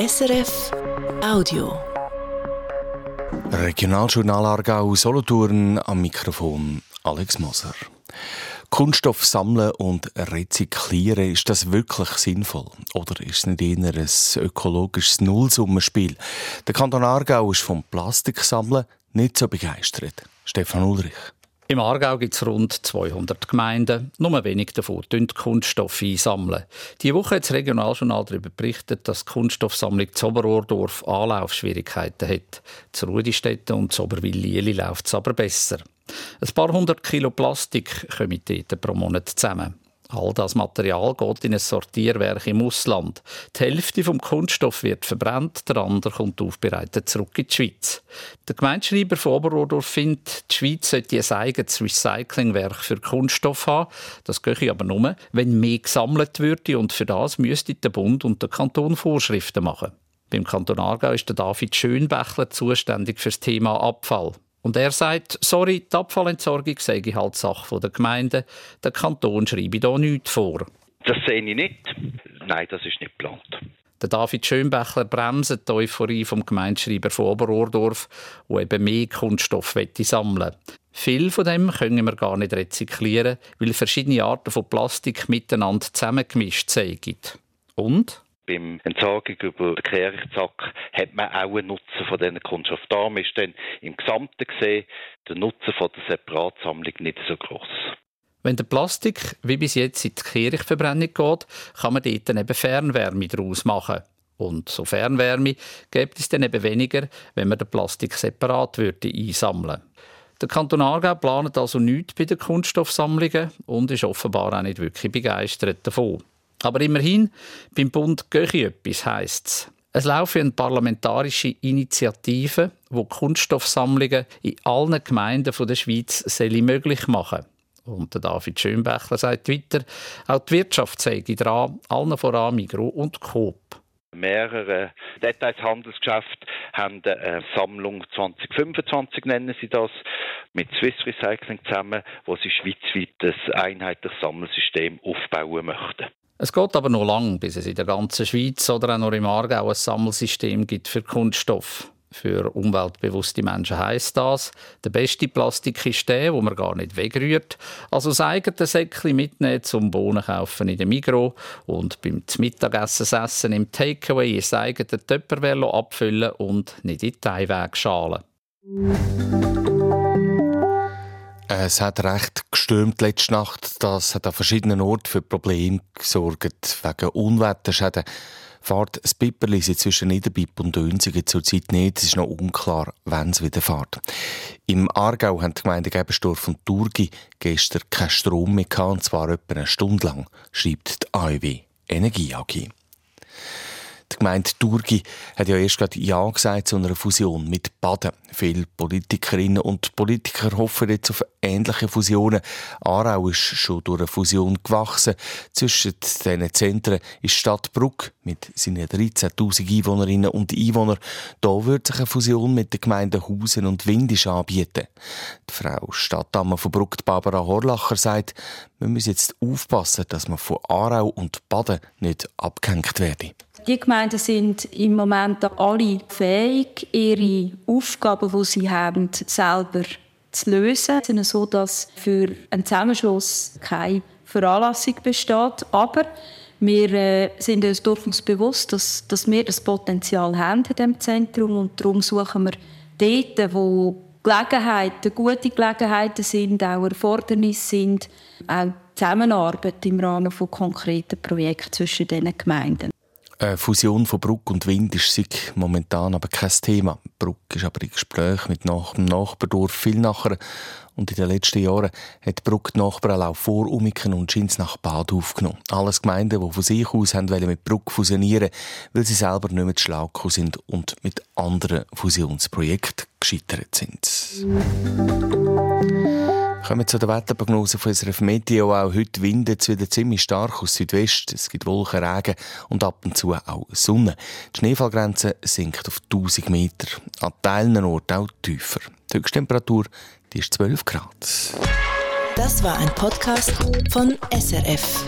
SRF Audio. Regionaljournal Aargau Solothurn am Mikrofon Alex Moser. Kunststoff sammeln und rezyklieren, ist das wirklich sinnvoll? Oder ist es nicht eher ein ökologisches Nullsummenspiel? Der Kanton Aargau ist vom Plastiksammeln nicht so begeistert. Stefan Ulrich. Im Aargau gibt es rund 200 Gemeinden. Nur wenig davon sammeln Kunststoffe einsammeln. Diese Woche hat das Regionaljournal darüber berichtet, dass die Kunststoffsammlung zu Oberohrdorf Anlaufschwierigkeiten hat. Zu Rudistätten und zu Oberwil-Lieli läuft es aber besser. Ein paar hundert Kilo Plastik kommen dort pro Monat zusammen. All das Material geht in ein Sortierwerk im Ausland. Die Hälfte vom Kunststoff wird verbrannt, der andere kommt aufbereitet zurück in die Schweiz. Der Gemeindeschreiber von Oberrodorf findet, die Schweiz sollte ein eigenes Recyclingwerk für Kunststoff haben. Das gehe aber nur, wenn mehr gesammelt würde und für das müsste der Bund und der Kanton Vorschriften machen. Beim Kanton Aargau ist der David Schönbächler zuständig für das Thema Abfall. Und er sagt, sorry, die Abfallentsorgung sei halt Sache der Gemeinde. Der Kanton schreibe da nichts vor. Das sehe ich nicht. Nein, das ist nicht geplant. Der David Schönbächler bremst die Euphorie vom Gemeindeschreiber von Oberohrdorf, der eben mehr Kunststoff sammeln Viel von dem können wir gar nicht rezyklieren, weil verschiedene Arten von Plastik miteinander zusammengemischt sind. Und? Beim Entsorgung über den Kehrichtsack hat man auch einen Nutzen von diesen Kunststoff. Darum ist dann im Gesamten gesehen der Nutzen von der Separatsammlung nicht so groß. Wenn der Plastik wie bis jetzt in die Kirchverbrennung geht, kann man dort eben Fernwärme daraus machen. Und so Fernwärme gibt es dann eben weniger, wenn man den Plastik separat würde einsammeln Der Kanton Aargau plant also nichts bei den Kunststoffsammlungen und ist offenbar auch nicht wirklich begeistert davon. Aber immerhin, beim Bund gehe etwas, heisst es. Es laufen parlamentarische Initiative, die Kunststoffsammlungen in allen Gemeinden der Schweiz möglich machen und der David Schönbächler sagt weiter, auch die Wirtschaft sei dran, allen voran Migro und Coop. Mehrere Detailshandelsgeschäfte haben eine Sammlung 2025, nennen sie das, mit Swiss Recycling zusammen, wo sie schweizweit ein einheitliches Sammelsystem aufbauen möchten. Es geht aber noch lang, bis es in der ganzen Schweiz oder auch noch im Aargau ein Sammelsystem gibt für Kunststoff. Für umweltbewusste Menschen heisst das, der beste Plastik ist der, wo man gar nicht wegrührt. Also das eigene Säckchen mitnehmen zum Bohnen kaufen in der Migro und beim Mittagessen essen im Takeaway das eigene Töppervelo abfüllen und nicht in die Einwegschalen. Es hat recht gestürmt letzte Nacht. Das hat an verschiedenen Orten für Probleme gesorgt. Wegen Unwetterschäden fährt das Pipperli zwischen Niederbipp und Dönsigen zurzeit nicht. Es ist noch unklar, wann es wieder fährt. Im Aargau haben die Gemeinden Gebenstorf und Turgi gestern keinen Strom mehr gehabt, und zwar etwa eine Stunde lang, schreibt die AEW Energie AG. Die Gemeinde Durgi hat ja erst gerade Ja gesagt zu einer Fusion mit Baden. Viele Politikerinnen und Politiker hoffen jetzt auf ähnliche Fusionen. Aarau ist schon durch eine Fusion gewachsen. Zwischen diesen Zentren ist Stadt Bruck mit seinen 13.000 Einwohnerinnen und Einwohnern. Da wird sich eine Fusion mit den Gemeinden Hausen und Windisch anbieten. Die Frau Stadtdame von Bruck, Barbara Horlacher, sagt, wir müssen jetzt aufpassen, dass man von Aarau und Baden nicht abgehängt werden. Die Gemeinden sind im Moment alle fähig, ihre Aufgaben, die sie haben, selber zu lösen. Es ist so, dass für einen Zusammenschluss keine Veranlassung besteht. Aber wir äh, sind uns durchaus bewusst, dass, dass wir das Potenzial haben in diesem Zentrum und darum suchen wir dort, wo Gelegenheiten, gute Gelegenheiten sind, auch Erfordernisse sind, auch Zusammenarbeit im Rahmen von konkreten Projekten zwischen diesen Gemeinden. Eine Fusion von Bruck und Wind ist momentan aber kein Thema. Bruck ist aber in Gespräch mit dem Nachbardorf viel nachher. Und in den letzten Jahren hat Bruck die Nachbarn auch vor Umiken und Schins nach Bad aufgenommen. Alles Gemeinden, die von sich aus haben mit Bruck fusionieren weil sie selber nicht mehr zu schlau sind und mit anderen Fusionsprojekten gescheitert sind. Kommen wir zu der Wetterprognose von unserer Meteo. Auch heute windet es wieder ziemlich stark aus Südwest. Es gibt Wolken, Regen und ab und zu auch Sonne. Die Schneefallgrenze sinkt auf 1000 Meter. An Teilen Orten auch tiefer. Die Höchsttemperatur die ist 12 Grad. Das war ein Podcast von SRF.